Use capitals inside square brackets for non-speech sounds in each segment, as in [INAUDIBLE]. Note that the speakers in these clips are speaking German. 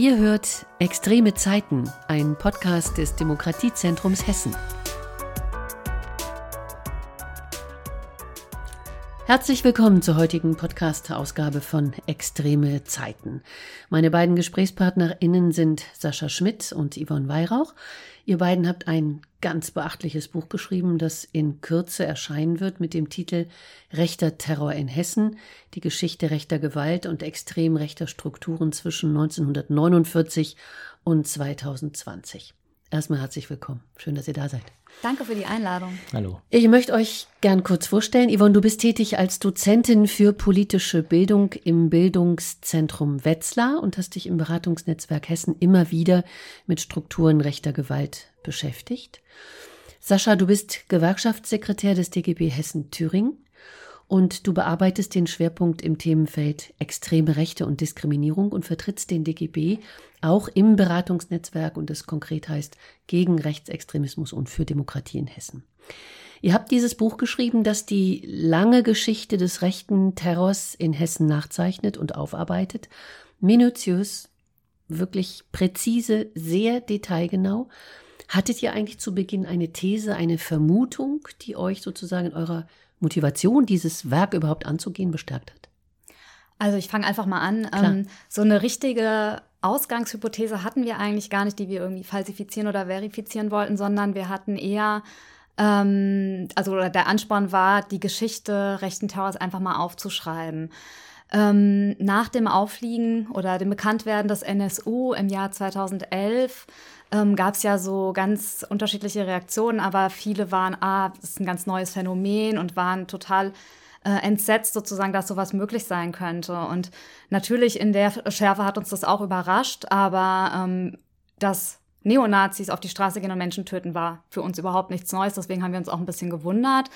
Ihr hört Extreme Zeiten, ein Podcast des Demokratiezentrums Hessen. Herzlich willkommen zur heutigen Podcast-Ausgabe von Extreme Zeiten. Meine beiden GesprächspartnerInnen sind Sascha Schmidt und Yvonne Weihrauch. Ihr beiden habt ein ganz beachtliches Buch geschrieben, das in Kürze erscheinen wird mit dem Titel Rechter Terror in Hessen, die Geschichte rechter Gewalt und extrem rechter Strukturen zwischen 1949 und 2020. Erstmal herzlich willkommen. Schön, dass ihr da seid. Danke für die Einladung. Hallo. Ich möchte euch gern kurz vorstellen. Yvonne, du bist tätig als Dozentin für politische Bildung im Bildungszentrum Wetzlar und hast dich im Beratungsnetzwerk Hessen immer wieder mit Strukturen rechter Gewalt beschäftigt. Sascha, du bist Gewerkschaftssekretär des DGB Hessen Thüringen und du bearbeitest den Schwerpunkt im Themenfeld extreme Rechte und Diskriminierung und vertrittst den DGB auch im Beratungsnetzwerk und das konkret heißt gegen Rechtsextremismus und für Demokratie in Hessen. Ihr habt dieses Buch geschrieben, das die lange Geschichte des rechten Terrors in Hessen nachzeichnet und aufarbeitet. Minutiös, wirklich präzise, sehr detailgenau. Hattet ihr eigentlich zu Beginn eine These, eine Vermutung, die euch sozusagen in eurer Motivation, dieses Werk überhaupt anzugehen, bestärkt hat? Also ich fange einfach mal an. Ähm, so eine richtige Ausgangshypothese hatten wir eigentlich gar nicht, die wir irgendwie falsifizieren oder verifizieren wollten, sondern wir hatten eher, ähm, also der Ansporn war, die Geschichte rechten Terrors einfach mal aufzuschreiben. Ähm, nach dem Aufliegen oder dem Bekanntwerden des NSU im Jahr 2011 ähm, gab es ja so ganz unterschiedliche Reaktionen, aber viele waren, ah, das ist ein ganz neues Phänomen und waren total äh, entsetzt sozusagen, dass sowas möglich sein könnte. Und natürlich in der Schärfe hat uns das auch überrascht, aber ähm, dass Neonazis auf die Straße gehen und Menschen töten, war für uns überhaupt nichts Neues. Deswegen haben wir uns auch ein bisschen gewundert.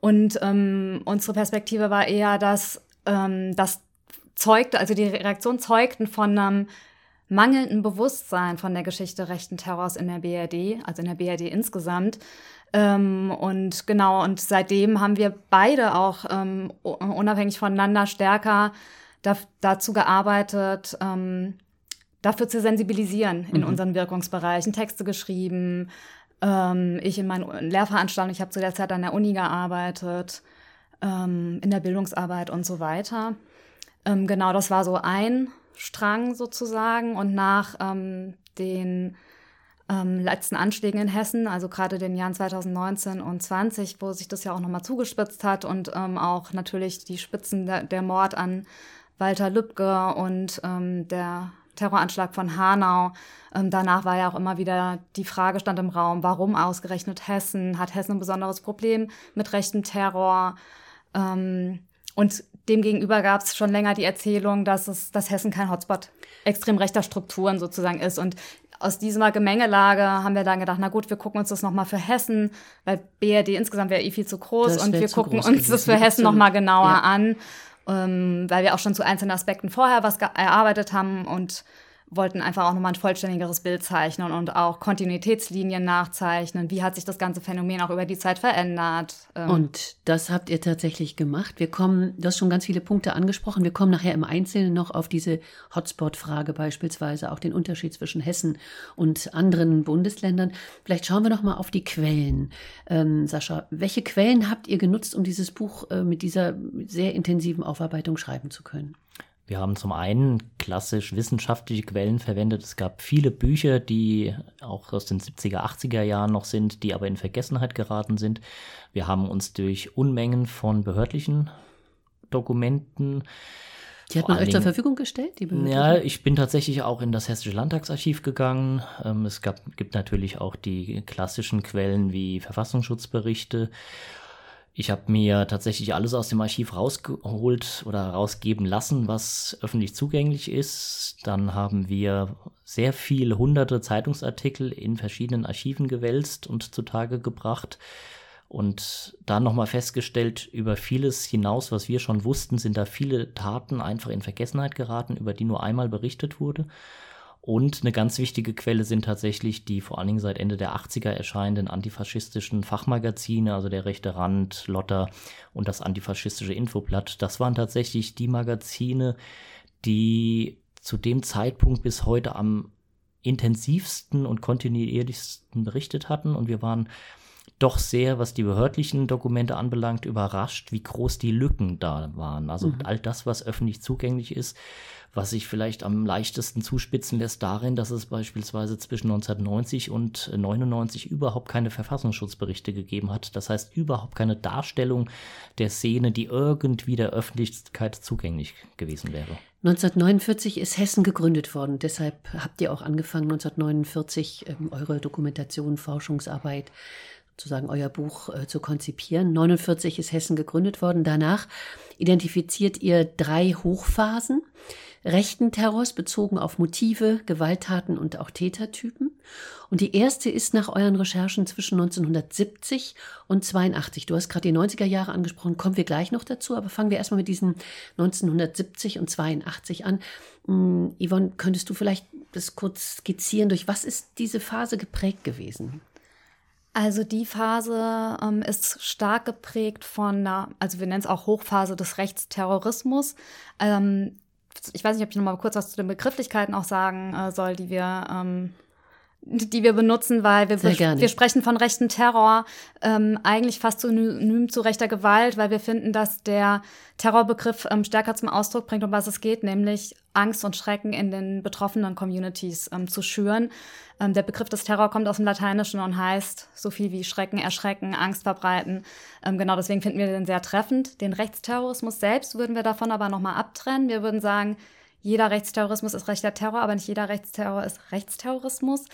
Und ähm, unsere Perspektive war eher, dass ähm, das zeugte, also die Reaktion zeugten von einem mangelnden Bewusstsein von der Geschichte rechten Terrors in der BRD, also in der BRD insgesamt. Ähm, und genau, und seitdem haben wir beide auch ähm, unabhängig voneinander stärker da, dazu gearbeitet, ähm, dafür zu sensibilisieren in mhm. unseren Wirkungsbereichen, Texte geschrieben. Ähm, ich in meinen Lehrveranstaltungen, ich habe zu der Zeit an der Uni gearbeitet, ähm, in der Bildungsarbeit und so weiter. Ähm, genau, das war so ein Strang sozusagen. Und nach den ähm, letzten Anschlägen in Hessen, also gerade den Jahren 2019 und 20, wo sich das ja auch nochmal zugespitzt hat und ähm, auch natürlich die Spitzen der, der, Mord an Walter Lübcke und ähm, der Terroranschlag von Hanau. Ähm, danach war ja auch immer wieder die Frage stand im Raum, warum ausgerechnet Hessen? Hat Hessen ein besonderes Problem mit rechtem Terror? Ähm, und demgegenüber gab es schon länger die Erzählung, dass es, dass Hessen kein Hotspot extrem rechter Strukturen sozusagen ist. Und aus dieser Gemengelage haben wir dann gedacht, na gut, wir gucken uns das nochmal für Hessen, weil BRD insgesamt wäre eh viel zu groß und wir gucken uns gewesen. das für Hessen nochmal genauer ja. an, ähm, weil wir auch schon zu einzelnen Aspekten vorher was erarbeitet haben und wollten einfach auch nochmal ein vollständigeres Bild zeichnen und auch Kontinuitätslinien nachzeichnen. Wie hat sich das ganze Phänomen auch über die Zeit verändert? Ähm, und das habt ihr tatsächlich gemacht. Wir kommen, du hast schon ganz viele Punkte angesprochen. Wir kommen nachher im Einzelnen noch auf diese Hotspot-Frage beispielsweise, auch den Unterschied zwischen Hessen und anderen Bundesländern. Vielleicht schauen wir noch mal auf die Quellen. Ähm, Sascha, welche Quellen habt ihr genutzt, um dieses Buch äh, mit dieser sehr intensiven Aufarbeitung schreiben zu können? Wir haben zum einen klassisch wissenschaftliche Quellen verwendet. Es gab viele Bücher, die auch aus den 70er, 80er Jahren noch sind, die aber in Vergessenheit geraten sind. Wir haben uns durch Unmengen von behördlichen Dokumenten die hat man euch zur Verfügung gestellt? Die ja, ich bin tatsächlich auch in das Hessische Landtagsarchiv gegangen. Ähm, es gab, gibt natürlich auch die klassischen Quellen wie Verfassungsschutzberichte ich habe mir tatsächlich alles aus dem Archiv rausgeholt oder rausgeben lassen, was öffentlich zugänglich ist. Dann haben wir sehr viele hunderte Zeitungsartikel in verschiedenen Archiven gewälzt und zutage gebracht. Und dann nochmal festgestellt, über vieles hinaus, was wir schon wussten, sind da viele Taten einfach in Vergessenheit geraten, über die nur einmal berichtet wurde. Und eine ganz wichtige Quelle sind tatsächlich die vor allen Dingen seit Ende der 80er erscheinenden antifaschistischen Fachmagazine, also der Rechte Rand, Lotter und das antifaschistische Infoblatt. Das waren tatsächlich die Magazine, die zu dem Zeitpunkt bis heute am intensivsten und kontinuierlichsten berichtet hatten. Und wir waren doch sehr, was die behördlichen Dokumente anbelangt, überrascht, wie groß die Lücken da waren. Also mhm. all das, was öffentlich zugänglich ist, was sich vielleicht am leichtesten zuspitzen lässt darin, dass es beispielsweise zwischen 1990 und 99 überhaupt keine Verfassungsschutzberichte gegeben hat. Das heißt überhaupt keine Darstellung der Szene, die irgendwie der Öffentlichkeit zugänglich gewesen wäre. 1949 ist Hessen gegründet worden. Deshalb habt ihr auch angefangen, 1949 ähm, eure Dokumentation, Forschungsarbeit sozusagen euer Buch äh, zu konzipieren. 49 ist Hessen gegründet worden. Danach identifiziert ihr drei Hochphasen rechten Terrors bezogen auf Motive, Gewalttaten und auch Tätertypen. Und die erste ist nach euren Recherchen zwischen 1970 und 82. Du hast gerade die 90er Jahre angesprochen, kommen wir gleich noch dazu, aber fangen wir erstmal mit diesen 1970 und 82 an. Hm, Yvonne, könntest du vielleicht das kurz skizzieren, durch was ist diese Phase geprägt gewesen? Also die Phase ähm, ist stark geprägt von einer, also wir nennen es auch Hochphase des Rechtsterrorismus. Ähm, ich weiß nicht, ob ich noch mal kurz was zu den Begrifflichkeiten auch sagen äh, soll, die wir ähm, die wir benutzen, weil wir, wir sprechen von rechten Terror, ähm, eigentlich fast synonym zu rechter Gewalt, weil wir finden, dass der Terrorbegriff ähm, stärker zum Ausdruck bringt, um was es geht, nämlich Angst und Schrecken in den betroffenen Communities ähm, zu schüren. Ähm, der Begriff des Terror kommt aus dem Lateinischen und heißt so viel wie Schrecken, Erschrecken, Angst verbreiten. Ähm, genau deswegen finden wir den sehr treffend. Den Rechtsterrorismus selbst würden wir davon aber nochmal abtrennen. Wir würden sagen, jeder Rechtsterrorismus ist rechter Terror, aber nicht jeder Rechtsterror ist Rechtsterrorismus.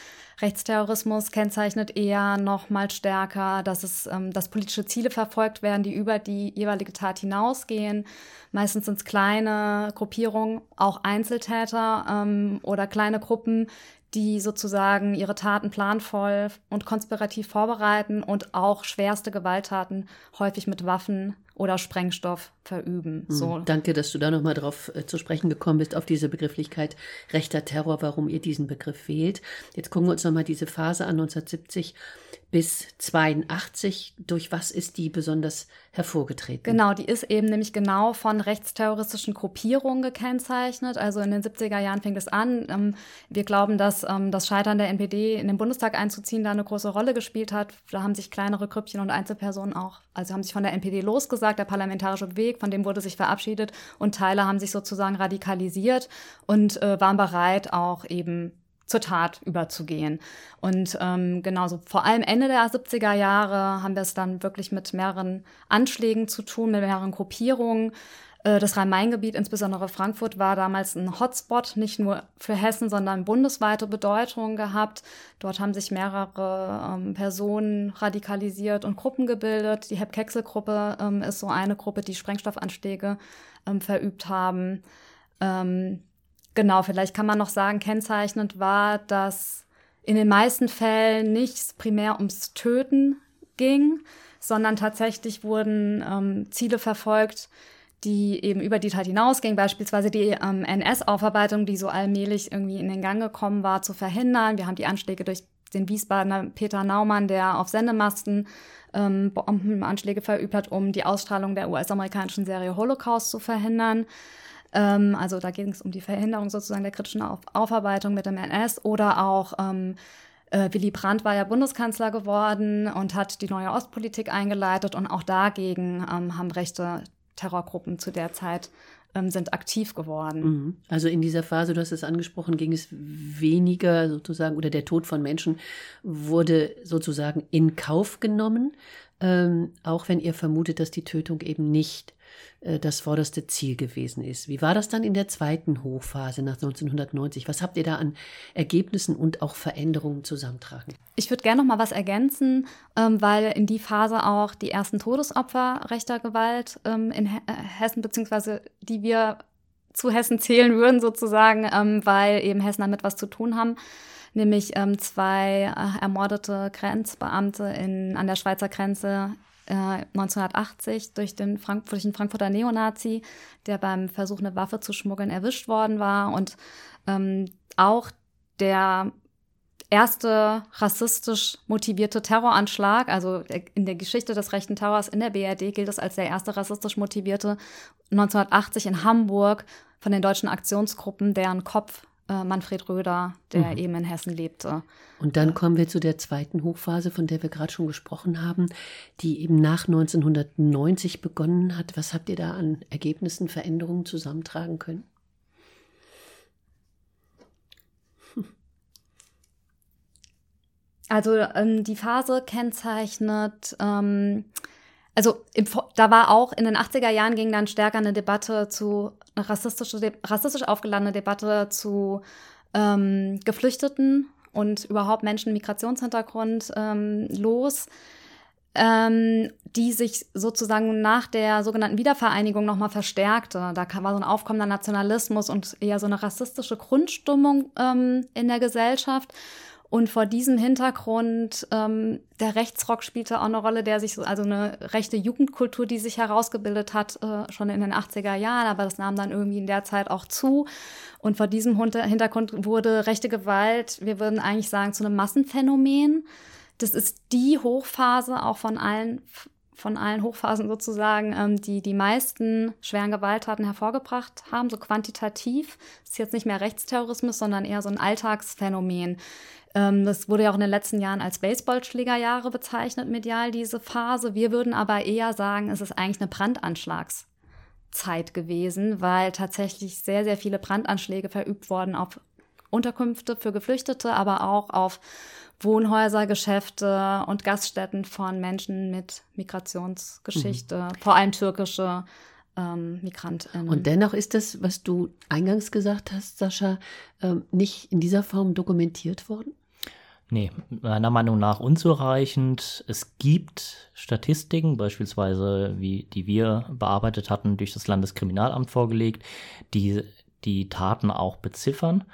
Rechtsterrorismus kennzeichnet eher noch mal stärker, dass es, ähm, dass politische Ziele verfolgt werden, die über die jeweilige Tat hinausgehen. Meistens sind es kleine Gruppierungen, auch Einzeltäter ähm, oder kleine Gruppen, die sozusagen ihre Taten planvoll und konspirativ vorbereiten und auch schwerste Gewalttaten häufig mit Waffen oder Sprengstoff verüben. Hm, so. Danke, dass du da nochmal drauf äh, zu sprechen gekommen bist, auf diese Begrifflichkeit rechter Terror, warum ihr diesen Begriff wählt. Jetzt gucken wir uns nochmal diese Phase an, 1970 bis 82. Durch was ist die besonders hervorgetreten? Genau, die ist eben nämlich genau von rechtsterroristischen Gruppierungen gekennzeichnet. Also in den 70er Jahren fing es an. Ähm, wir glauben, dass ähm, das Scheitern der NPD in den Bundestag einzuziehen da eine große Rolle gespielt hat. Da haben sich kleinere Grüppchen und Einzelpersonen auch, also haben sich von der NPD losgesagt. Der parlamentarische Weg, von dem wurde sich verabschiedet und Teile haben sich sozusagen radikalisiert und äh, waren bereit, auch eben zur Tat überzugehen. Und ähm, genauso vor allem Ende der 70er Jahre haben wir es dann wirklich mit mehreren Anschlägen zu tun, mit mehreren Gruppierungen. Äh, das Rhein-Main-Gebiet, insbesondere Frankfurt, war damals ein Hotspot, nicht nur für Hessen, sondern bundesweite Bedeutung gehabt. Dort haben sich mehrere ähm, Personen radikalisiert und Gruppen gebildet. Die Hep-Kexel-Gruppe ähm, ist so eine Gruppe, die Sprengstoffanschläge ähm, verübt haben. Ähm, Genau, vielleicht kann man noch sagen, kennzeichnend war, dass in den meisten Fällen nicht primär ums Töten ging, sondern tatsächlich wurden ähm, Ziele verfolgt, die eben über die Tat hinausgingen, beispielsweise die ähm, NS-Aufarbeitung, die so allmählich irgendwie in den Gang gekommen war, zu verhindern. Wir haben die Anschläge durch den Wiesbadener Peter Naumann, der auf Sendemasten ähm, Bombenanschläge verübt hat, um die Ausstrahlung der US-amerikanischen Serie Holocaust zu verhindern. Ähm, also da ging es um die Verhinderung sozusagen der kritischen Auf Aufarbeitung mit dem NS oder auch ähm, äh, Willy Brandt war ja Bundeskanzler geworden und hat die neue Ostpolitik eingeleitet und auch dagegen ähm, haben rechte Terrorgruppen zu der Zeit ähm, sind aktiv geworden. Mhm. Also in dieser Phase, du hast es angesprochen, ging es weniger sozusagen oder der Tod von Menschen wurde sozusagen in Kauf genommen, ähm, auch wenn ihr vermutet, dass die Tötung eben nicht äh, das vorderste Ziel gewesen ist. Wie war das dann in der zweiten Hochphase nach 1990? Was habt ihr da an Ergebnissen und auch Veränderungen zusammentragen? Ich würde gerne noch mal was ergänzen, ähm, weil in die Phase auch die ersten Todesopfer rechter Gewalt ähm, in äh, Hessen beziehungsweise die wir zu Hessen zählen würden sozusagen, ähm, weil eben Hessen damit was zu tun haben nämlich ähm, zwei äh, ermordete Grenzbeamte in, an der Schweizer Grenze 1980 äh, durch den, Frank Frankfurter Neonazi, der beim Versuch, eine Waffe zu schmuggeln, erwischt worden war. Und ähm, auch der erste rassistisch motivierte Terroranschlag, also in der Geschichte des rechten Terrors in der BRD gilt es als der erste rassistisch motivierte 1980 in Hamburg von den deutschen Aktionsgruppen, deren Kopf äh, Manfred Röder, der mhm. eben in Hessen lebte. Und dann kommen wir zu der zweiten Hochphase, von der wir gerade schon gesprochen haben, die eben nach 1990 begonnen hat. Was habt ihr da an Ergebnissen, Veränderungen zusammentragen können? Also ähm, die Phase kennzeichnet, ähm, also im, da war auch in den 80er Jahren ging dann stärker eine Debatte zu, eine rassistische, rassistisch aufgeladene Debatte zu ähm, Geflüchteten und überhaupt Menschen mit Migrationshintergrund ähm, los, ähm, die sich sozusagen nach der sogenannten Wiedervereinigung nochmal verstärkte. Da war so ein aufkommender Nationalismus und eher so eine rassistische Grundstimmung ähm, in der Gesellschaft. Und vor diesem Hintergrund, ähm, der Rechtsrock spielte auch eine Rolle, der sich so, also eine rechte Jugendkultur, die sich herausgebildet hat, äh, schon in den 80er Jahren, aber das nahm dann irgendwie in der Zeit auch zu. Und vor diesem Hintergrund wurde rechte Gewalt, wir würden eigentlich sagen, zu einem Massenphänomen. Das ist die Hochphase auch von allen von allen Hochphasen sozusagen, ähm, die die meisten schweren Gewalttaten hervorgebracht haben, so quantitativ. Das ist jetzt nicht mehr Rechtsterrorismus, sondern eher so ein Alltagsphänomen. Ähm, das wurde ja auch in den letzten Jahren als Baseballschlägerjahre bezeichnet, medial, diese Phase. Wir würden aber eher sagen, es ist eigentlich eine Brandanschlagszeit gewesen, weil tatsächlich sehr, sehr viele Brandanschläge verübt wurden auf Unterkünfte für Geflüchtete, aber auch auf Wohnhäuser, Geschäfte und Gaststätten von Menschen mit Migrationsgeschichte, mhm. vor allem türkische ähm, Migrantinnen. Und dennoch ist das, was du eingangs gesagt hast, Sascha, ähm, nicht in dieser Form dokumentiert worden? Nee, meiner Meinung nach unzureichend. Es gibt Statistiken, beispielsweise wie die wir bearbeitet hatten, durch das Landeskriminalamt vorgelegt, die die Taten auch beziffern.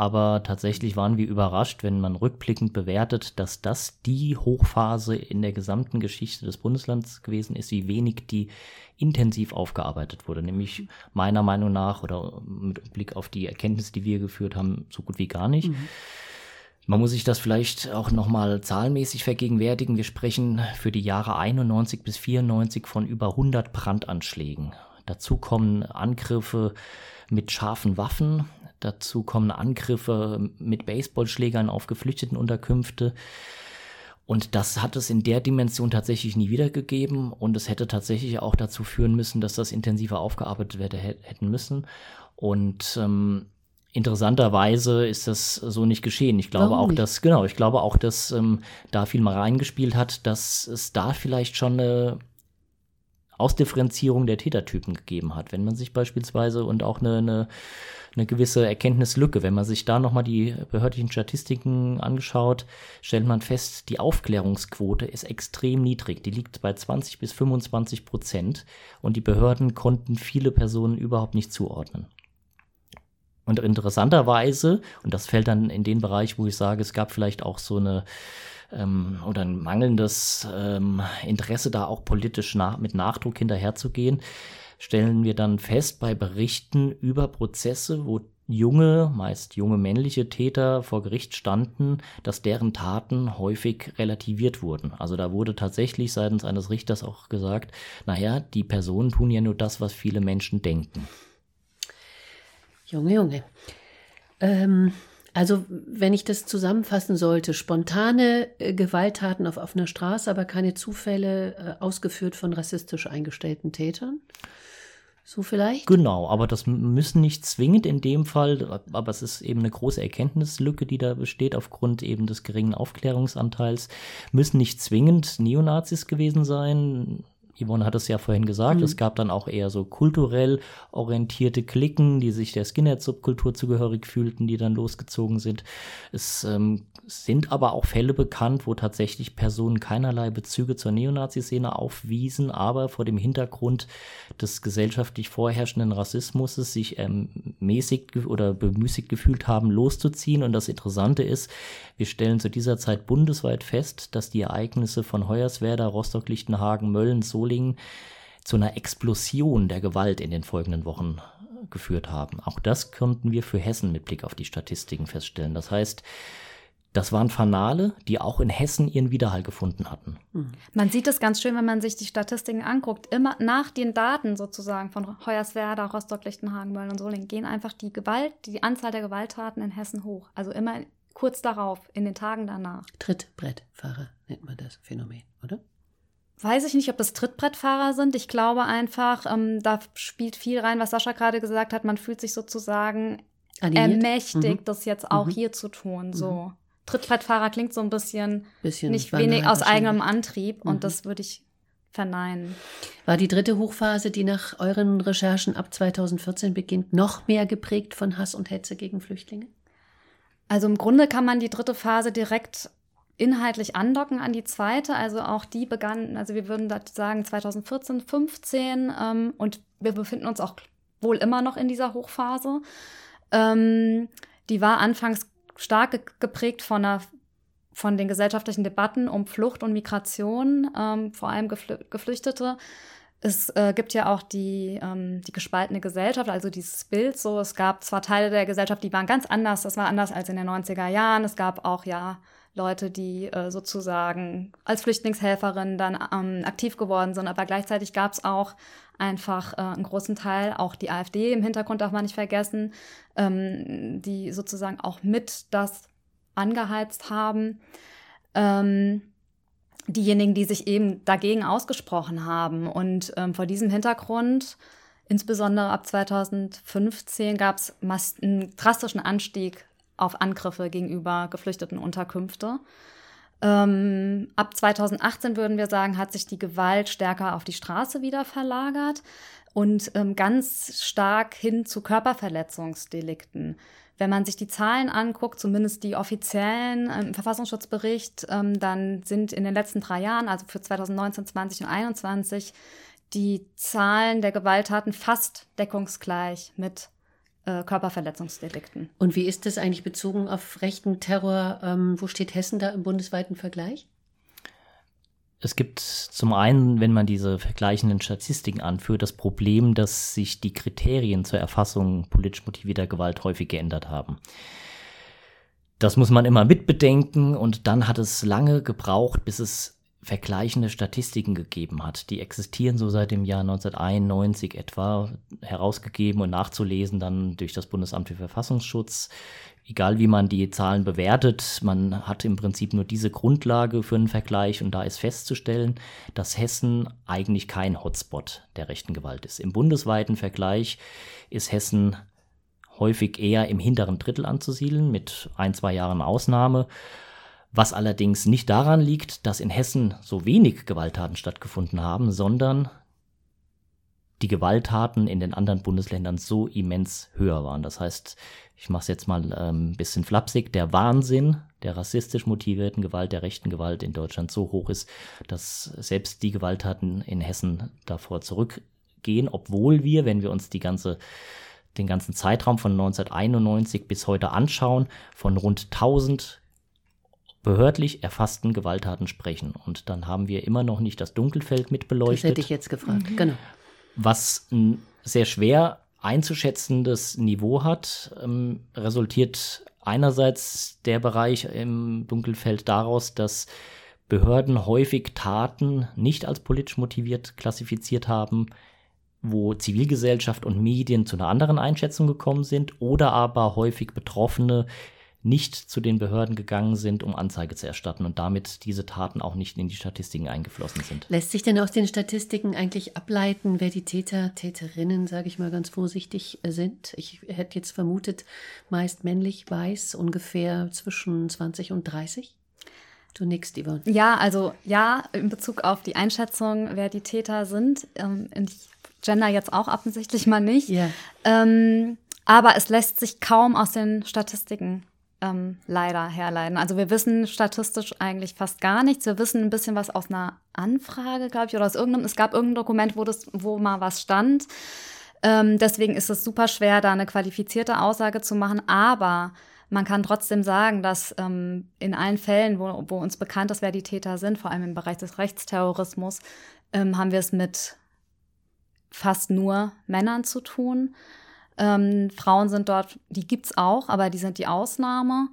Aber tatsächlich waren wir überrascht, wenn man rückblickend bewertet, dass das die Hochphase in der gesamten Geschichte des Bundeslands gewesen ist, wie wenig die intensiv aufgearbeitet wurde. Nämlich meiner Meinung nach oder mit Blick auf die Erkenntnisse, die wir geführt haben, so gut wie gar nicht. Mhm. Man muss sich das vielleicht auch nochmal zahlenmäßig vergegenwärtigen. Wir sprechen für die Jahre 91 bis 94 von über 100 Brandanschlägen. Dazu kommen Angriffe mit scharfen Waffen. Dazu kommen Angriffe mit Baseballschlägern auf Geflüchtetenunterkünfte. Und das hat es in der Dimension tatsächlich nie wiedergegeben. Und es hätte tatsächlich auch dazu führen müssen, dass das intensiver aufgearbeitet werden hätten müssen. Und ähm, Interessanterweise ist das so nicht geschehen. Ich glaube Warum auch, dass, genau, ich glaube auch, dass ähm, da viel mal reingespielt hat, dass es da vielleicht schon eine Ausdifferenzierung der Tätertypen gegeben hat. Wenn man sich beispielsweise und auch eine, eine, eine gewisse Erkenntnislücke, wenn man sich da nochmal die behördlichen Statistiken angeschaut, stellt man fest, die Aufklärungsquote ist extrem niedrig. Die liegt bei 20 bis 25 Prozent und die Behörden konnten viele Personen überhaupt nicht zuordnen. Und interessanterweise, und das fällt dann in den Bereich, wo ich sage, es gab vielleicht auch so eine ähm, oder ein mangelndes ähm, Interesse, da auch politisch nach, mit Nachdruck hinterherzugehen, stellen wir dann fest bei Berichten über Prozesse, wo junge, meist junge männliche Täter vor Gericht standen, dass deren Taten häufig relativiert wurden. Also da wurde tatsächlich seitens eines Richters auch gesagt, naja, die Personen tun ja nur das, was viele Menschen denken. Junge, Junge. Ähm, also, wenn ich das zusammenfassen sollte, spontane äh, Gewalttaten auf offener Straße, aber keine Zufälle äh, ausgeführt von rassistisch eingestellten Tätern. So vielleicht? Genau, aber das müssen nicht zwingend in dem Fall, aber es ist eben eine große Erkenntnislücke, die da besteht aufgrund eben des geringen Aufklärungsanteils, müssen nicht zwingend Neonazis gewesen sein. Yvonne hat es ja vorhin gesagt, mhm. es gab dann auch eher so kulturell orientierte Klicken, die sich der Skinhead-Subkultur zugehörig fühlten, die dann losgezogen sind. Es ähm, sind aber auch Fälle bekannt, wo tatsächlich Personen keinerlei Bezüge zur Neonazi-Szene aufwiesen, aber vor dem Hintergrund des gesellschaftlich vorherrschenden Rassismus sich ähm, mäßig oder bemüßigt gefühlt haben, loszuziehen. Und das Interessante ist, wir stellen zu dieser Zeit bundesweit fest, dass die Ereignisse von Hoyerswerda, Rostock-Lichtenhagen, Mölln, Solingen zu einer Explosion der Gewalt in den folgenden Wochen geführt haben. Auch das konnten wir für Hessen mit Blick auf die Statistiken feststellen. Das heißt, Das waren Fanale, die auch in Hessen ihren Widerhall gefunden hatten. Mhm. Man sieht es ganz schön, wenn man sich die Statistiken anguckt. Immer nach den Daten sozusagen von Hoyerswerda, Rostock, Lichtenhagen, Mölln und Solingen gehen einfach die Gewalt, die Anzahl der Gewalttaten in Hessen hoch. Also immer kurz darauf, in den Tagen danach. Trittbrettfahrer nennt man das Phänomen, oder? Weiß ich nicht, ob das Trittbrettfahrer sind. Ich glaube einfach, ähm, da spielt viel rein, was Sascha gerade gesagt hat. Man fühlt sich sozusagen Animiert? ermächtigt, mhm. das jetzt auch mhm. hier zu tun. So. Mhm. Trittbrettfahrer klingt so ein bisschen, bisschen nicht wenig aus eigenem Antrieb und mhm. das würde ich verneinen. War die dritte Hochphase, die nach euren Recherchen ab 2014 beginnt, noch mehr geprägt von Hass und Hetze gegen Flüchtlinge? Also im Grunde kann man die dritte Phase direkt inhaltlich andocken an die zweite. Also auch die begann, also wir würden sagen 2014, 15 ähm, und wir befinden uns auch wohl immer noch in dieser Hochphase. Ähm, die war anfangs stark geprägt von, einer, von den gesellschaftlichen Debatten um Flucht und Migration, ähm, vor allem Geflü Geflüchtete. Es äh, gibt ja auch die, ähm, die gespaltene Gesellschaft, also dieses Bild so. Es gab zwar Teile der Gesellschaft, die waren ganz anders, das war anders als in den 90er Jahren. Es gab auch ja Leute, die äh, sozusagen als Flüchtlingshelferin dann ähm, aktiv geworden sind, aber gleichzeitig gab es auch einfach äh, einen großen Teil, auch die AfD im Hintergrund darf man nicht vergessen, ähm, die sozusagen auch mit das angeheizt haben. Ähm, diejenigen, die sich eben dagegen ausgesprochen haben. Und ähm, vor diesem Hintergrund, insbesondere ab 2015, gab es einen drastischen Anstieg auf Angriffe gegenüber geflüchteten Unterkünfte. Ähm, ab 2018 würden wir sagen, hat sich die Gewalt stärker auf die Straße wieder verlagert und ähm, ganz stark hin zu Körperverletzungsdelikten. Wenn man sich die Zahlen anguckt, zumindest die offiziellen ähm, im Verfassungsschutzbericht, ähm, dann sind in den letzten drei Jahren, also für 2019, 20 und 2021, die Zahlen der Gewalttaten fast deckungsgleich mit äh, Körperverletzungsdelikten. Und wie ist das eigentlich bezogen auf rechten Terror? Ähm, wo steht Hessen da im bundesweiten Vergleich? Es gibt zum einen, wenn man diese vergleichenden Statistiken anführt, das Problem, dass sich die Kriterien zur Erfassung politisch motivierter Gewalt häufig geändert haben. Das muss man immer mitbedenken und dann hat es lange gebraucht, bis es vergleichende Statistiken gegeben hat. Die existieren so seit dem Jahr 1991 etwa, herausgegeben und nachzulesen dann durch das Bundesamt für Verfassungsschutz. Egal wie man die Zahlen bewertet, man hat im Prinzip nur diese Grundlage für einen Vergleich und da ist festzustellen, dass Hessen eigentlich kein Hotspot der rechten Gewalt ist. Im bundesweiten Vergleich ist Hessen häufig eher im hinteren Drittel anzusiedeln, mit ein, zwei Jahren Ausnahme was allerdings nicht daran liegt, dass in Hessen so wenig Gewalttaten stattgefunden haben, sondern die Gewalttaten in den anderen Bundesländern so immens höher waren. Das heißt, ich mache es jetzt mal ein ähm, bisschen flapsig, der Wahnsinn der rassistisch motivierten Gewalt, der rechten Gewalt in Deutschland so hoch ist, dass selbst die Gewalttaten in Hessen davor zurückgehen, obwohl wir, wenn wir uns die ganze den ganzen Zeitraum von 1991 bis heute anschauen, von rund 1000 behördlich erfassten Gewalttaten sprechen. Und dann haben wir immer noch nicht das Dunkelfeld mit beleuchtet. Das hätte ich jetzt gefragt, mhm. genau. Was ein sehr schwer einzuschätzendes Niveau hat, ähm, resultiert einerseits der Bereich im Dunkelfeld daraus, dass Behörden häufig Taten nicht als politisch motiviert klassifiziert haben, wo Zivilgesellschaft und Medien zu einer anderen Einschätzung gekommen sind oder aber häufig Betroffene nicht zu den Behörden gegangen sind, um Anzeige zu erstatten und damit diese Taten auch nicht in die Statistiken eingeflossen sind. Lässt sich denn aus den Statistiken eigentlich ableiten, wer die Täter, Täterinnen, sage ich mal ganz vorsichtig, sind? Ich hätte jetzt vermutet, meist männlich, weiß, ungefähr zwischen 20 und 30. Du nix, Yvonne. Ja, also ja, in Bezug auf die Einschätzung, wer die Täter sind. Ähm, ich gender jetzt auch offensichtlich mal nicht. Yeah. Ähm, aber es lässt sich kaum aus den Statistiken ähm, leider herleiten. Also wir wissen statistisch eigentlich fast gar nichts. Wir wissen ein bisschen was aus einer Anfrage, glaube ich, oder aus irgendeinem, es gab irgendein Dokument, wo das, wo mal was stand. Ähm, deswegen ist es super schwer, da eine qualifizierte Aussage zu machen. Aber man kann trotzdem sagen, dass ähm, in allen Fällen, wo, wo, uns bekannt ist, wer die Täter sind, vor allem im Bereich des Rechtsterrorismus, ähm, haben wir es mit fast nur Männern zu tun. Ähm, Frauen sind dort, die gibt's auch, aber die sind die Ausnahme.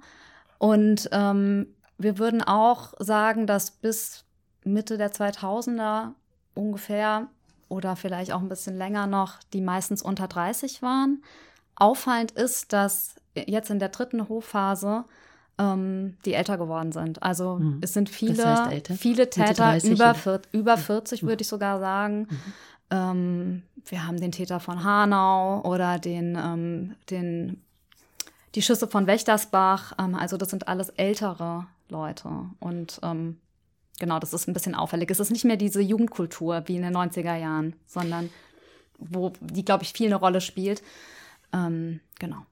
Und ähm, wir würden auch sagen, dass bis Mitte der 2000er ungefähr oder vielleicht auch ein bisschen länger noch, die meistens unter 30 waren. Auffallend ist, dass jetzt in der dritten Hochphase ähm, die älter geworden sind. Also mhm. es sind viele, heißt viele Täter 30, über, über 40, mhm. würde ich sogar sagen. Mhm. Ähm, wir haben den Täter von Hanau oder den, ähm, den die Schüsse von Wächtersbach. Ähm, also das sind alles ältere Leute. Und ähm, genau, das ist ein bisschen auffällig. Es ist nicht mehr diese Jugendkultur wie in den 90er Jahren, sondern wo die, glaube ich, viel eine Rolle spielt. Ähm, genau.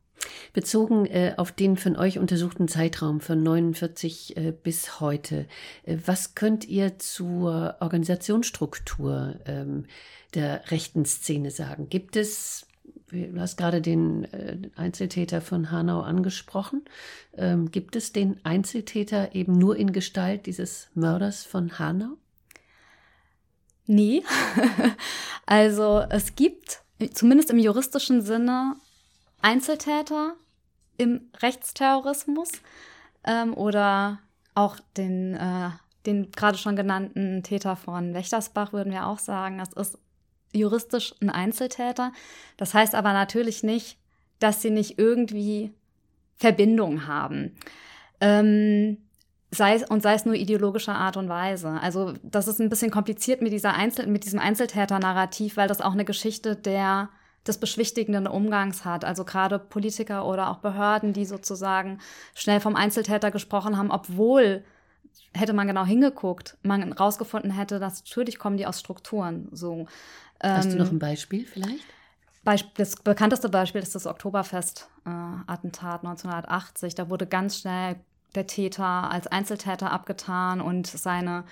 Bezogen äh, auf den von euch untersuchten Zeitraum von 49 äh, bis heute, äh, was könnt ihr zur Organisationsstruktur ähm, der rechten Szene sagen? Gibt es du hast gerade den äh, Einzeltäter von Hanau angesprochen. Ähm, gibt es den Einzeltäter eben nur in Gestalt dieses Mörders von Hanau? Nee. [LAUGHS] also es gibt zumindest im juristischen Sinne Einzeltäter im Rechtsterrorismus ähm, oder auch den, äh, den gerade schon genannten Täter von Wächtersbach würden wir auch sagen, das ist juristisch ein Einzeltäter. Das heißt aber natürlich nicht, dass sie nicht irgendwie Verbindungen haben. Ähm, sei es, und sei es nur ideologischer Art und Weise. Also das ist ein bisschen kompliziert mit, dieser Einzel mit diesem Einzeltäter-Narrativ, weil das auch eine Geschichte der des beschwichtigenden Umgangs hat. Also gerade Politiker oder auch Behörden, die sozusagen schnell vom Einzeltäter gesprochen haben, obwohl hätte man genau hingeguckt, man rausgefunden hätte, dass natürlich kommen die aus Strukturen. So. Hast du noch ähm, ein Beispiel vielleicht? Das bekannteste Beispiel ist das Oktoberfest-Attentat äh, 1980. Da wurde ganz schnell der Täter als Einzeltäter abgetan und seine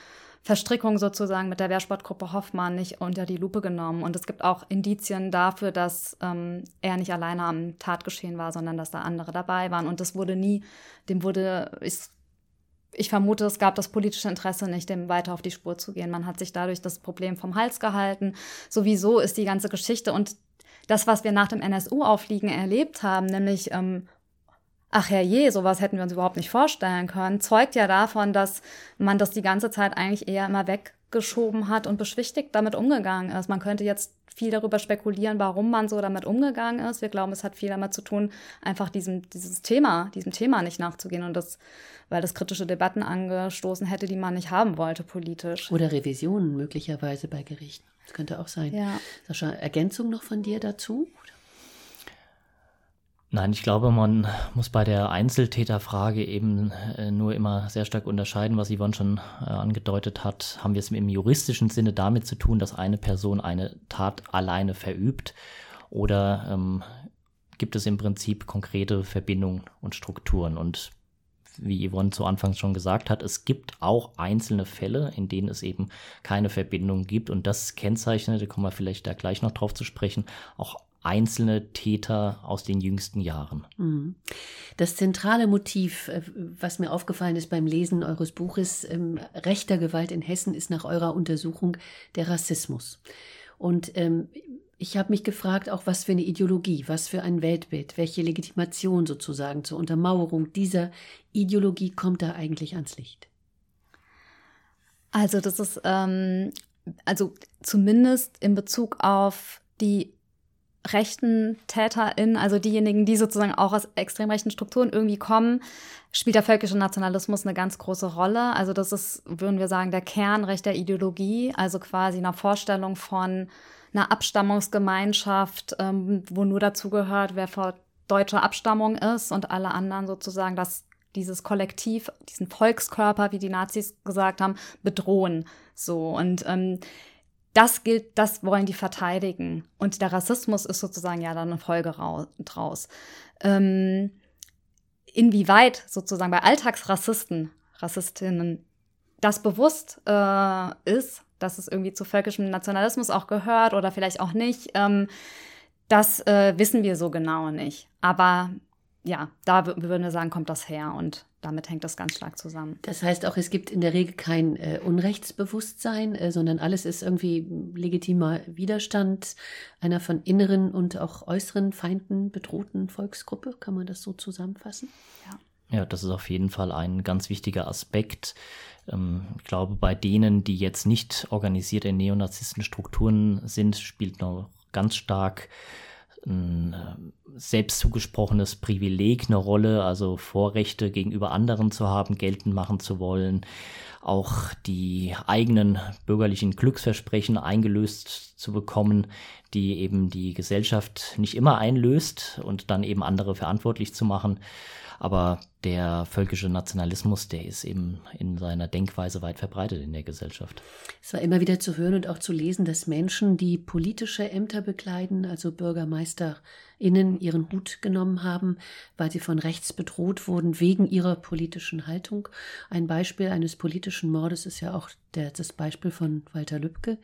Verstrickung sozusagen mit der Wehrsportgruppe Hoffmann nicht unter die Lupe genommen. Und es gibt auch Indizien dafür, dass ähm, er nicht alleine am Tatgeschehen war, sondern dass da andere dabei waren. Und das wurde nie, dem wurde, ist ich vermute, es gab das politische Interesse nicht, dem weiter auf die Spur zu gehen. Man hat sich dadurch das Problem vom Hals gehalten. Sowieso ist die ganze Geschichte und das, was wir nach dem NSU-Aufliegen erlebt haben, nämlich, ähm, ach herrje, sowas hätten wir uns überhaupt nicht vorstellen können, zeugt ja davon, dass man das die ganze Zeit eigentlich eher immer weggeschoben hat und beschwichtigt damit umgegangen ist. Man könnte jetzt viel darüber spekulieren, warum man so damit umgegangen ist. Wir glauben, es hat viel damit zu tun, einfach diesem, dieses Thema, diesem Thema nicht nachzugehen und das, weil das kritische Debatten angestoßen hätte, die man nicht haben wollte politisch. Oder Revisionen möglicherweise bei Gerichten. Das könnte auch sein. Ja. Sascha, Ergänzung noch von dir dazu? Nein, ich glaube, man muss bei der Einzeltäterfrage eben äh, nur immer sehr stark unterscheiden, was Yvonne schon äh, angedeutet hat. Haben wir es im juristischen Sinne damit zu tun, dass eine Person eine Tat alleine verübt oder ähm, gibt es im Prinzip konkrete Verbindungen und Strukturen? Und wie Yvonne zu Anfang schon gesagt hat, es gibt auch einzelne Fälle, in denen es eben keine Verbindung gibt und das kennzeichnet, da kommen wir vielleicht da gleich noch drauf zu sprechen, auch einzelne Täter aus den jüngsten Jahren. Mhm. Das zentrale Motiv, äh, was mir aufgefallen ist beim Lesen eures Buches ähm, Rechter Gewalt in Hessen, ist nach eurer Untersuchung der Rassismus. Und ähm, ich habe mich gefragt, auch was für eine Ideologie, was für ein Weltbild, welche Legitimation sozusagen zur Untermauerung dieser Ideologie kommt da eigentlich ans Licht? Also das ist ähm, also zumindest in Bezug auf die rechten TäterInnen, also diejenigen, die sozusagen auch aus extrem rechten Strukturen irgendwie kommen, spielt der völkische Nationalismus eine ganz große Rolle. Also das ist, würden wir sagen, der Kern rechter Ideologie, also quasi einer Vorstellung von einer Abstammungsgemeinschaft, ähm, wo nur dazu gehört, wer vor deutscher Abstammung ist und alle anderen sozusagen das dieses Kollektiv, diesen Volkskörper, wie die Nazis gesagt haben, bedrohen. So und ähm, das gilt, das wollen die verteidigen. Und der Rassismus ist sozusagen ja dann eine Folge draus. Ähm, inwieweit sozusagen bei Alltagsrassisten, Rassistinnen, das bewusst äh, ist, dass es irgendwie zu völkischem Nationalismus auch gehört oder vielleicht auch nicht, ähm, das äh, wissen wir so genau nicht. Aber ja, da würden wir sagen, kommt das her und damit hängt das ganz stark zusammen. Das heißt auch, es gibt in der Regel kein äh, Unrechtsbewusstsein, äh, sondern alles ist irgendwie legitimer Widerstand einer von inneren und auch äußeren Feinden bedrohten Volksgruppe. Kann man das so zusammenfassen? Ja. Ja, das ist auf jeden Fall ein ganz wichtiger Aspekt. Ähm, ich glaube, bei denen, die jetzt nicht organisiert in neonazisten Strukturen sind, spielt noch ganz stark ein äh, selbst zugesprochenes Privileg eine Rolle, also Vorrechte gegenüber anderen zu haben, geltend machen zu wollen, auch die eigenen bürgerlichen Glücksversprechen eingelöst zu bekommen, die eben die Gesellschaft nicht immer einlöst und dann eben andere verantwortlich zu machen. Aber der völkische Nationalismus, der ist eben in seiner Denkweise weit verbreitet in der Gesellschaft. Es war immer wieder zu hören und auch zu lesen, dass Menschen, die politische Ämter bekleiden, also BürgermeisterInnen, ihren Hut genommen haben, weil sie von rechts bedroht wurden wegen ihrer politischen Haltung. Ein Beispiel eines politischen Mordes ist ja auch der, das Beispiel von Walter Lübcke.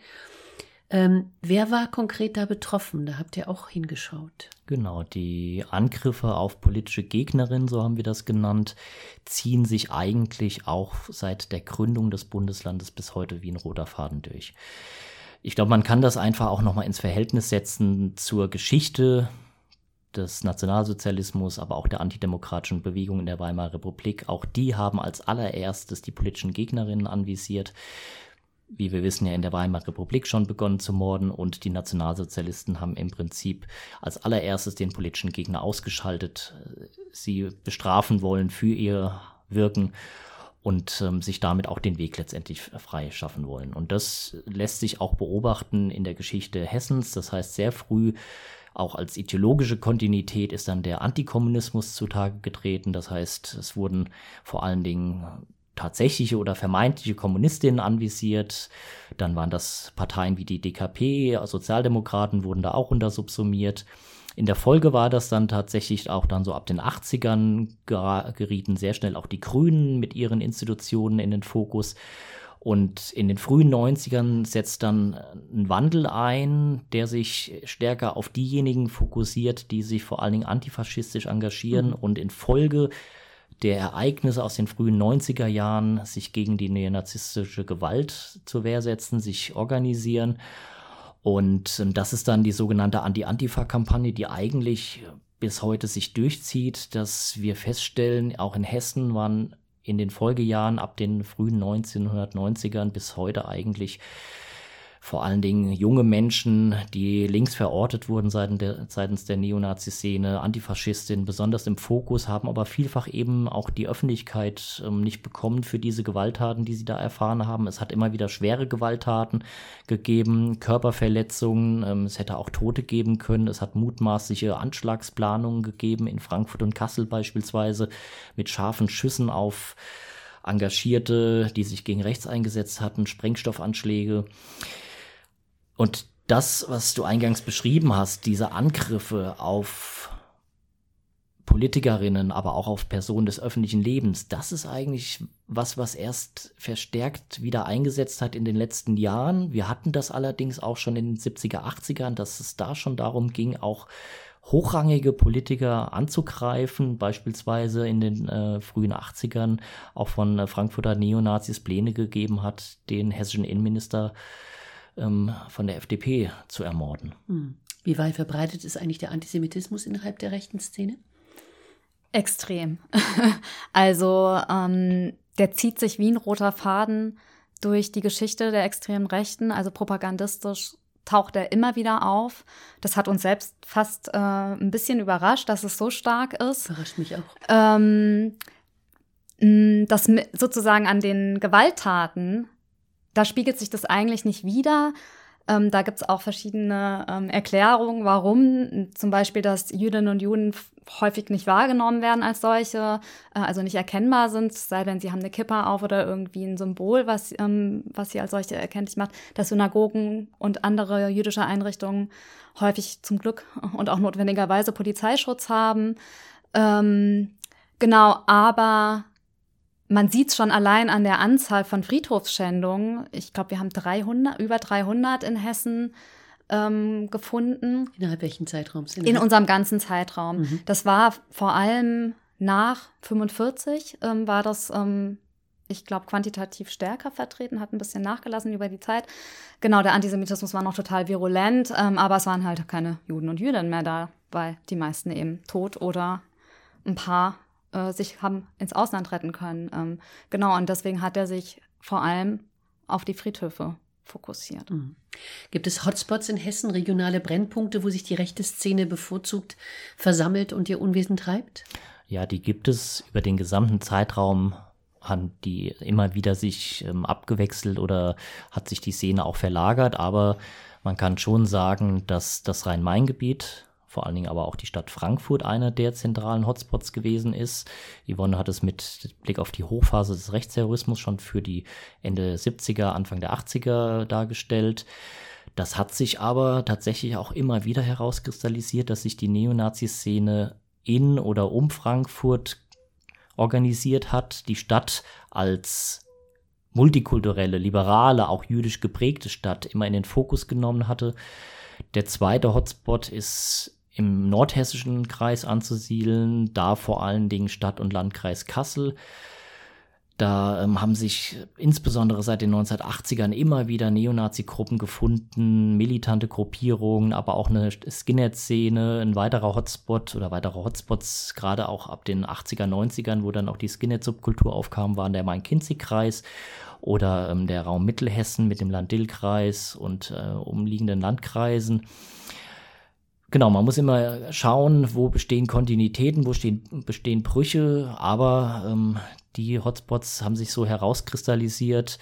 Ähm, wer war konkret da betroffen? Da habt ihr auch hingeschaut. Genau, die Angriffe auf politische Gegnerinnen, so haben wir das genannt, ziehen sich eigentlich auch seit der Gründung des Bundeslandes bis heute wie ein roter Faden durch. Ich glaube, man kann das einfach auch nochmal ins Verhältnis setzen zur Geschichte des Nationalsozialismus, aber auch der antidemokratischen Bewegung in der Weimarer Republik. Auch die haben als allererstes die politischen Gegnerinnen anvisiert wie wir wissen, ja in der Weimarer Republik schon begonnen zu morden und die Nationalsozialisten haben im Prinzip als allererstes den politischen Gegner ausgeschaltet, äh, sie bestrafen wollen für ihr Wirken und ähm, sich damit auch den Weg letztendlich frei schaffen wollen. Und das lässt sich auch beobachten in der Geschichte Hessens. Das heißt, sehr früh auch als ideologische Kontinuität ist dann der Antikommunismus zutage getreten. Das heißt, es wurden vor allen Dingen tatsächliche oder vermeintliche Kommunistinnen anvisiert. Dann waren das Parteien wie die DKP, Sozialdemokraten wurden da auch untersubsumiert. In der Folge war das dann tatsächlich auch dann so ab den 80ern gerieten sehr schnell auch die Grünen mit ihren Institutionen in den Fokus. Und in den frühen 90ern setzt dann ein Wandel ein, der sich stärker auf diejenigen fokussiert, die sich vor allen Dingen antifaschistisch engagieren mhm. und in Folge der Ereignisse aus den frühen 90er Jahren sich gegen die neonazistische Gewalt zur Wehr setzen, sich organisieren. Und das ist dann die sogenannte Anti-Antifa-Kampagne, die eigentlich bis heute sich durchzieht, dass wir feststellen, auch in Hessen waren in den Folgejahren ab den frühen 1990ern bis heute eigentlich vor allen Dingen junge Menschen, die links verortet wurden seitens der, Neonazi-Szene, Antifaschistinnen besonders im Fokus, haben aber vielfach eben auch die Öffentlichkeit ähm, nicht bekommen für diese Gewalttaten, die sie da erfahren haben. Es hat immer wieder schwere Gewalttaten gegeben, Körperverletzungen, ähm, es hätte auch Tote geben können, es hat mutmaßliche Anschlagsplanungen gegeben, in Frankfurt und Kassel beispielsweise, mit scharfen Schüssen auf Engagierte, die sich gegen rechts eingesetzt hatten, Sprengstoffanschläge. Und das, was du eingangs beschrieben hast, diese Angriffe auf Politikerinnen, aber auch auf Personen des öffentlichen Lebens, das ist eigentlich was, was erst verstärkt wieder eingesetzt hat in den letzten Jahren. Wir hatten das allerdings auch schon in den 70er, 80ern, dass es da schon darum ging, auch hochrangige Politiker anzugreifen, beispielsweise in den äh, frühen 80ern auch von äh, Frankfurter Neonazis Pläne gegeben hat, den hessischen Innenminister ähm, von der FDP zu ermorden. Hm. Wie weit verbreitet ist eigentlich der Antisemitismus innerhalb der rechten Szene? Extrem. [LAUGHS] also ähm, der zieht sich wie ein roter Faden durch die Geschichte der extremen Rechten. Also propagandistisch taucht er immer wieder auf. Das hat uns selbst fast äh, ein bisschen überrascht, dass es so stark ist. Überrascht mich auch. Ähm, das sozusagen an den Gewalttaten da spiegelt sich das eigentlich nicht wieder. Ähm, da gibt es auch verschiedene ähm, Erklärungen, warum. Zum Beispiel, dass Jüdinnen und Juden häufig nicht wahrgenommen werden als solche, äh, also nicht erkennbar sind, sei denn, sie haben eine Kippa auf oder irgendwie ein Symbol, was, ähm, was sie als solche erkenntlich macht, dass Synagogen und andere jüdische Einrichtungen häufig zum Glück [LAUGHS] und auch notwendigerweise Polizeischutz haben. Ähm, genau, aber man sieht es schon allein an der Anzahl von Friedhofsschändungen. Ich glaube, wir haben 300, über 300 in Hessen ähm, gefunden. Innerhalb welchen Zeitraums? In, in unserem ganzen Zeitraum. Mhm. Das war vor allem nach 45 ähm, war das, ähm, ich glaube, quantitativ stärker vertreten, hat ein bisschen nachgelassen über die Zeit. Genau, der Antisemitismus war noch total virulent, ähm, aber es waren halt keine Juden und Jüdinnen mehr da, weil die meisten eben tot oder ein paar äh, sich haben ins Ausland retten können. Ähm, genau, und deswegen hat er sich vor allem auf die Friedhöfe fokussiert. Mhm. Gibt es Hotspots in Hessen, regionale Brennpunkte, wo sich die rechte Szene bevorzugt versammelt und ihr Unwesen treibt? Ja, die gibt es über den gesamten Zeitraum haben die immer wieder sich ähm, abgewechselt oder hat sich die Szene auch verlagert, aber man kann schon sagen, dass das Rhein-Main-Gebiet vor allen Dingen aber auch die Stadt Frankfurt einer der zentralen Hotspots gewesen ist. Yvonne hat es mit Blick auf die Hochphase des Rechtsterrorismus schon für die Ende 70er, Anfang der 80er dargestellt. Das hat sich aber tatsächlich auch immer wieder herauskristallisiert, dass sich die Neonazi-Szene in oder um Frankfurt organisiert hat, die Stadt als multikulturelle, liberale, auch jüdisch geprägte Stadt immer in den Fokus genommen hatte. Der zweite Hotspot ist im nordhessischen Kreis anzusiedeln, da vor allen Dingen Stadt- und Landkreis Kassel. Da ähm, haben sich insbesondere seit den 1980ern immer wieder Neonazi-Gruppen gefunden, militante Gruppierungen, aber auch eine Skinhead-Szene, ein weiterer Hotspot oder weitere Hotspots, gerade auch ab den 80er, 90ern, wo dann auch die Skinhead-Subkultur aufkam, waren der Main-Kinzig-Kreis oder ähm, der Raum Mittelhessen mit dem Land-Dill-Kreis und äh, umliegenden Landkreisen. Genau, man muss immer schauen, wo bestehen Kontinuitäten, wo stehen, bestehen Brüche, aber ähm, die Hotspots haben sich so herauskristallisiert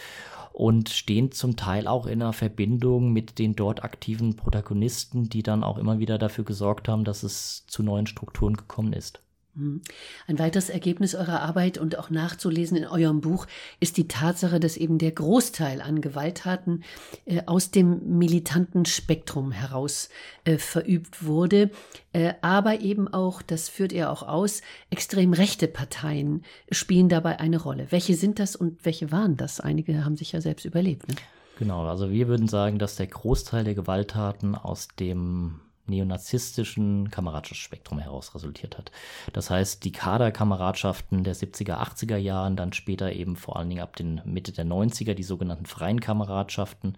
und stehen zum Teil auch in einer Verbindung mit den dort aktiven Protagonisten, die dann auch immer wieder dafür gesorgt haben, dass es zu neuen Strukturen gekommen ist. Mhm. Ein weiteres Ergebnis eurer Arbeit und auch nachzulesen in eurem Buch ist die Tatsache, dass eben der Großteil an Gewalttaten äh, aus dem militanten Spektrum heraus äh, verübt wurde, äh, aber eben auch, das führt er auch aus, extrem rechte Parteien spielen dabei eine Rolle. Welche sind das und welche waren das? Einige haben sich ja selbst überlebt. Ne? Genau, also wir würden sagen, dass der Großteil der Gewalttaten aus dem neonazistischen Kameradschaftsspektrum heraus resultiert hat. Das heißt, die Kaderkameradschaften der 70er, 80er Jahren, dann später eben vor allen Dingen ab den Mitte der 90er die sogenannten freien Kameradschaften.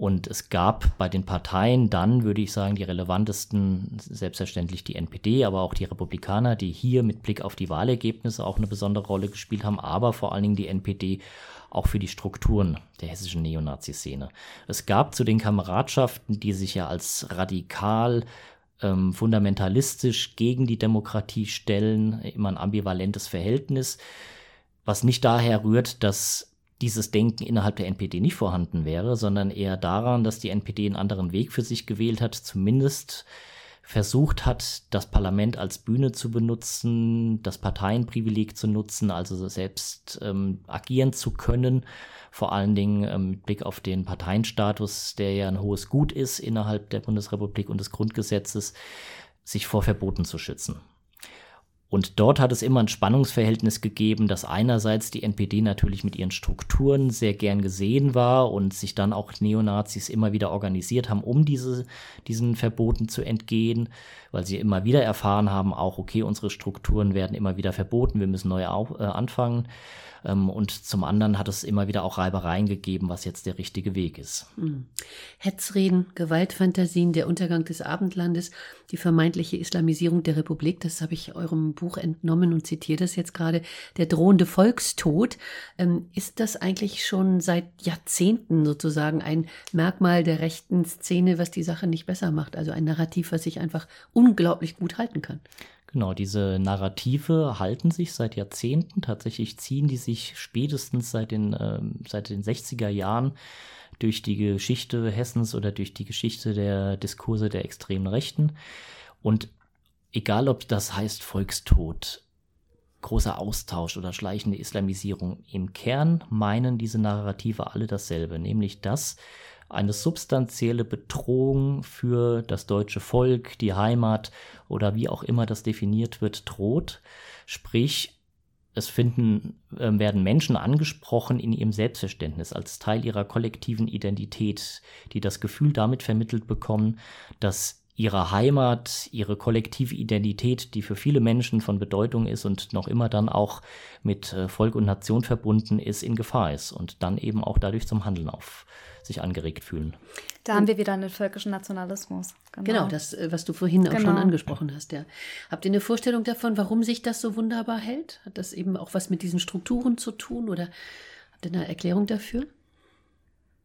Und es gab bei den Parteien dann, würde ich sagen, die relevantesten, selbstverständlich die NPD, aber auch die Republikaner, die hier mit Blick auf die Wahlergebnisse auch eine besondere Rolle gespielt haben, aber vor allen Dingen die NPD auch für die Strukturen der hessischen Neonazi-Szene. Es gab zu den Kameradschaften, die sich ja als radikal ähm, fundamentalistisch gegen die Demokratie stellen, immer ein ambivalentes Verhältnis, was nicht daher rührt, dass dieses Denken innerhalb der NPD nicht vorhanden wäre, sondern eher daran, dass die NPD einen anderen Weg für sich gewählt hat, zumindest versucht hat, das Parlament als Bühne zu benutzen, das Parteienprivileg zu nutzen, also selbst ähm, agieren zu können, vor allen Dingen ähm, mit Blick auf den Parteienstatus, der ja ein hohes Gut ist innerhalb der Bundesrepublik und des Grundgesetzes, sich vor Verboten zu schützen. Und dort hat es immer ein Spannungsverhältnis gegeben, dass einerseits die NPD natürlich mit ihren Strukturen sehr gern gesehen war und sich dann auch Neonazis immer wieder organisiert haben, um diese, diesen Verboten zu entgehen, weil sie immer wieder erfahren haben, auch okay, unsere Strukturen werden immer wieder verboten, wir müssen neu auf, äh, anfangen. Ähm, und zum anderen hat es immer wieder auch Reibereien gegeben, was jetzt der richtige Weg ist. Hm. Hetzreden, Gewaltfantasien, der Untergang des Abendlandes, die vermeintliche Islamisierung der Republik, das habe ich eurem Buch entnommen und zitiere das jetzt gerade, der drohende Volkstod. Ähm, ist das eigentlich schon seit Jahrzehnten sozusagen ein Merkmal der rechten Szene, was die Sache nicht besser macht? Also ein Narrativ, was sich einfach unglaublich gut halten kann. Genau, diese Narrative halten sich seit Jahrzehnten. Tatsächlich ziehen die sich spätestens seit den, äh, seit den 60er Jahren durch die Geschichte Hessens oder durch die Geschichte der Diskurse der extremen Rechten. Und egal, ob das heißt Volkstod, großer Austausch oder schleichende Islamisierung, im Kern meinen diese Narrative alle dasselbe, nämlich dass eine substanzielle Bedrohung für das deutsche Volk, die Heimat oder wie auch immer das definiert wird, droht. Sprich, es finden, äh, werden Menschen angesprochen in ihrem Selbstverständnis als Teil ihrer kollektiven Identität, die das Gefühl damit vermittelt bekommen, dass ihrer Heimat, ihre kollektive Identität, die für viele Menschen von Bedeutung ist und noch immer dann auch mit äh, Volk und Nation verbunden ist, in Gefahr ist und dann eben auch dadurch zum Handeln auf sich angeregt fühlen. Da haben wir wieder einen völkischen Nationalismus. Genau, genau das, äh, was du vorhin auch genau. schon angesprochen hast. Ja. Habt ihr eine Vorstellung davon, warum sich das so wunderbar hält? Hat das eben auch was mit diesen Strukturen zu tun oder habt ihr eine Erklärung dafür?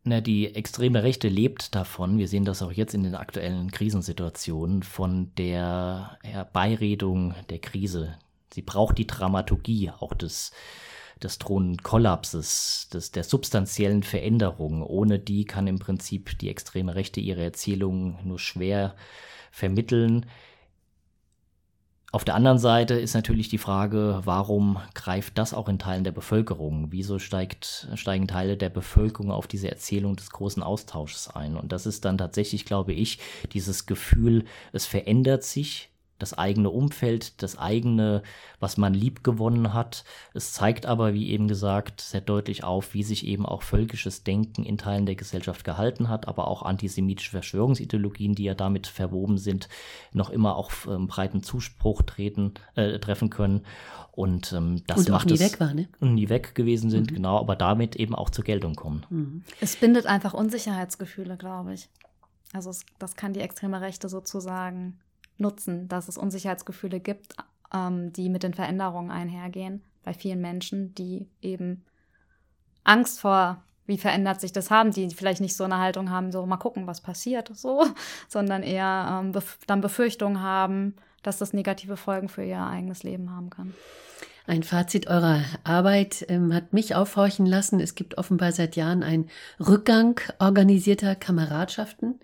Na, die extreme Rechte lebt davon, wir sehen das auch jetzt in den aktuellen Krisensituationen, von der Herbeiredung der Krise. Sie braucht die Dramaturgie auch des, des drohenden Kollapses, des, der substanziellen Veränderung. Ohne die kann im Prinzip die extreme Rechte ihre Erzählungen nur schwer vermitteln. Auf der anderen Seite ist natürlich die Frage, warum greift das auch in Teilen der Bevölkerung? Wieso steigt, steigen Teile der Bevölkerung auf diese Erzählung des großen Austausches ein? Und das ist dann tatsächlich, glaube ich, dieses Gefühl, es verändert sich, das eigene Umfeld, das eigene, was man lieb gewonnen hat. Es zeigt aber, wie eben gesagt, sehr deutlich auf, wie sich eben auch völkisches Denken in Teilen der Gesellschaft gehalten hat, aber auch antisemitische Verschwörungsideologien, die ja damit verwoben sind, noch immer auch ähm, breiten Zuspruch treten, äh, treffen können. Und ähm, das und macht nie es, weg war, ne? nie weg gewesen sind, mhm. genau, aber damit eben auch zur Geltung kommen. Mhm. Es bindet einfach Unsicherheitsgefühle, glaube ich. Also es, das kann die extreme Rechte sozusagen nutzen, dass es Unsicherheitsgefühle gibt, ähm, die mit den Veränderungen einhergehen bei vielen Menschen, die eben Angst vor, wie verändert sich das haben, die vielleicht nicht so eine Haltung haben, so mal gucken, was passiert, so, [LAUGHS] sondern eher ähm, bef dann Befürchtungen haben, dass das negative Folgen für ihr eigenes Leben haben kann. Ein Fazit eurer Arbeit ähm, hat mich aufhorchen lassen. Es gibt offenbar seit Jahren einen Rückgang organisierter Kameradschaften.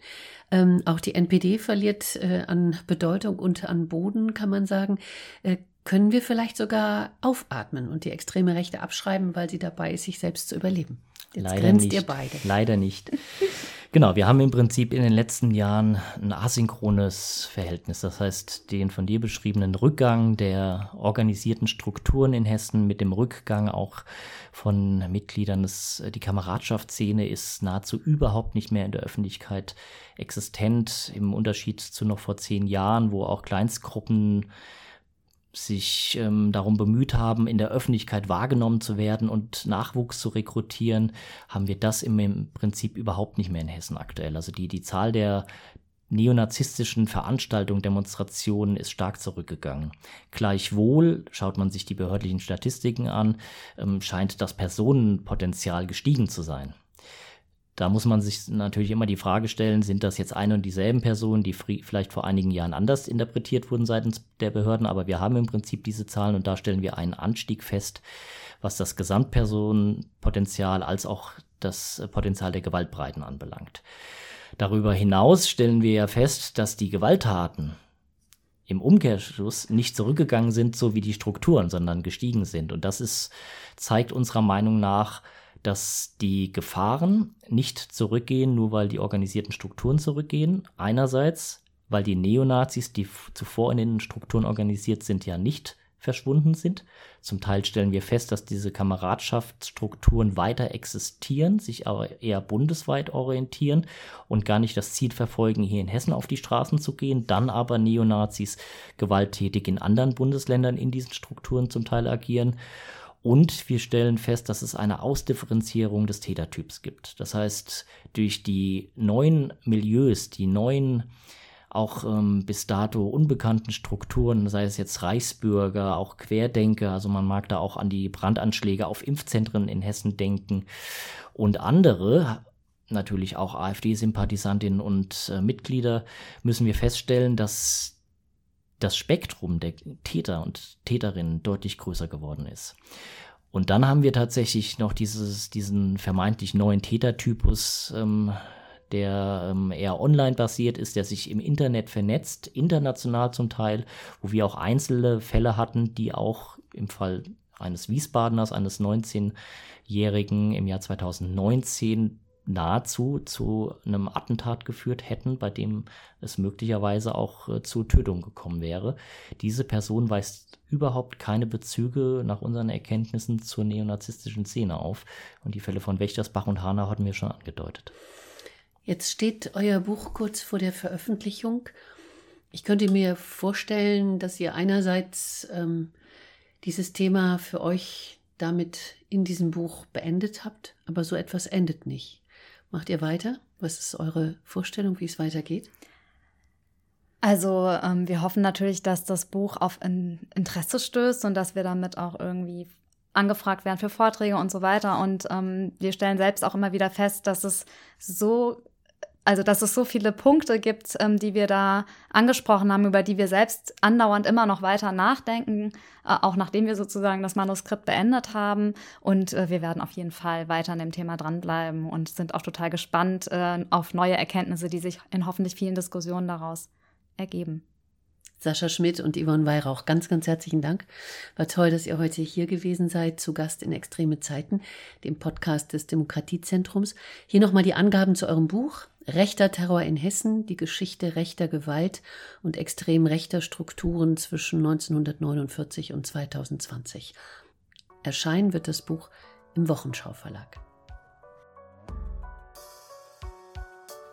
Ähm, auch die NPD verliert äh, an Bedeutung und an Boden, kann man sagen. Äh, können wir vielleicht sogar aufatmen und die extreme Rechte abschreiben, weil sie dabei ist, sich selbst zu überleben? Jetzt Leider grenzt nicht. ihr beide. Leider nicht. [LAUGHS] Genau, wir haben im Prinzip in den letzten Jahren ein asynchrones Verhältnis. Das heißt, den von dir beschriebenen Rückgang der organisierten Strukturen in Hessen mit dem Rückgang auch von Mitgliedern des, die Kameradschaftsszene ist nahezu überhaupt nicht mehr in der Öffentlichkeit existent, im Unterschied zu noch vor zehn Jahren, wo auch Kleinstgruppen sich ähm, darum bemüht haben, in der Öffentlichkeit wahrgenommen zu werden und Nachwuchs zu rekrutieren, haben wir das im, im Prinzip überhaupt nicht mehr in Hessen aktuell. Also die, die Zahl der neonazistischen Veranstaltungen, Demonstrationen ist stark zurückgegangen. Gleichwohl, schaut man sich die behördlichen Statistiken an, ähm, scheint das Personenpotenzial gestiegen zu sein. Da muss man sich natürlich immer die Frage stellen, sind das jetzt eine und dieselben Personen, die vielleicht vor einigen Jahren anders interpretiert wurden seitens der Behörden, aber wir haben im Prinzip diese Zahlen und da stellen wir einen Anstieg fest, was das Gesamtpersonenpotenzial als auch das Potenzial der Gewaltbreiten anbelangt. Darüber hinaus stellen wir ja fest, dass die Gewalttaten im Umkehrschluss nicht zurückgegangen sind, so wie die Strukturen, sondern gestiegen sind. Und das ist, zeigt unserer Meinung nach, dass die Gefahren nicht zurückgehen, nur weil die organisierten Strukturen zurückgehen. Einerseits, weil die Neonazis, die zuvor in den Strukturen organisiert sind, ja nicht verschwunden sind. Zum Teil stellen wir fest, dass diese Kameradschaftsstrukturen weiter existieren, sich aber eher bundesweit orientieren und gar nicht das Ziel verfolgen, hier in Hessen auf die Straßen zu gehen, dann aber Neonazis gewalttätig in anderen Bundesländern in diesen Strukturen zum Teil agieren. Und wir stellen fest, dass es eine Ausdifferenzierung des Tätertyps gibt. Das heißt, durch die neuen Milieus, die neuen auch ähm, bis dato unbekannten Strukturen, sei es jetzt Reichsbürger, auch Querdenker, also man mag da auch an die Brandanschläge auf Impfzentren in Hessen denken und andere, natürlich auch AfD-Sympathisantinnen und äh, Mitglieder, müssen wir feststellen, dass das Spektrum der Täter und Täterinnen deutlich größer geworden ist. Und dann haben wir tatsächlich noch dieses, diesen vermeintlich neuen Tätertypus, ähm, der ähm, eher online basiert ist, der sich im Internet vernetzt, international zum Teil, wo wir auch einzelne Fälle hatten, die auch im Fall eines Wiesbadeners, eines 19-Jährigen im Jahr 2019 nahezu zu einem Attentat geführt hätten, bei dem es möglicherweise auch äh, zur Tötung gekommen wäre. Diese Person weist überhaupt keine Bezüge nach unseren Erkenntnissen zur neonazistischen Szene auf. Und die Fälle von Wächtersbach und Hanau hatten wir schon angedeutet. Jetzt steht euer Buch kurz vor der Veröffentlichung. Ich könnte mir vorstellen, dass ihr einerseits ähm, dieses Thema für euch damit in diesem Buch beendet habt, aber so etwas endet nicht. Macht ihr weiter? Was ist eure Vorstellung, wie es weitergeht? Also ähm, wir hoffen natürlich, dass das Buch auf Interesse stößt und dass wir damit auch irgendwie angefragt werden für Vorträge und so weiter. Und ähm, wir stellen selbst auch immer wieder fest, dass es so also dass es so viele Punkte gibt, ähm, die wir da angesprochen haben, über die wir selbst andauernd immer noch weiter nachdenken, äh, auch nachdem wir sozusagen das Manuskript beendet haben. Und äh, wir werden auf jeden Fall weiter an dem Thema dranbleiben und sind auch total gespannt äh, auf neue Erkenntnisse, die sich in hoffentlich vielen Diskussionen daraus ergeben. Sascha Schmidt und Yvonne Weihrauch, ganz, ganz herzlichen Dank. War toll, dass ihr heute hier gewesen seid, zu Gast in Extreme Zeiten, dem Podcast des Demokratiezentrums. Hier nochmal die Angaben zu eurem Buch. Rechter Terror in Hessen, die Geschichte rechter Gewalt und extrem rechter Strukturen zwischen 1949 und 2020. Erscheinen wird das Buch im Wochenschau Verlag.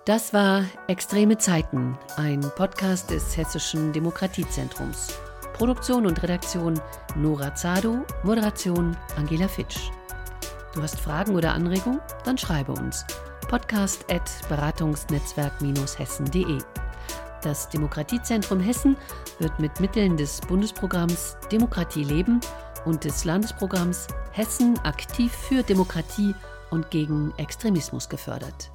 Das war Extreme Zeiten, ein Podcast des Hessischen Demokratiezentrums. Produktion und Redaktion Nora Zado, Moderation Angela Fitsch. Du hast Fragen oder Anregungen? Dann schreibe uns podcast.beratungsnetzwerk-hessen.de. Das Demokratiezentrum Hessen wird mit Mitteln des Bundesprogramms Demokratie leben und des Landesprogramms Hessen aktiv für Demokratie und gegen Extremismus gefördert.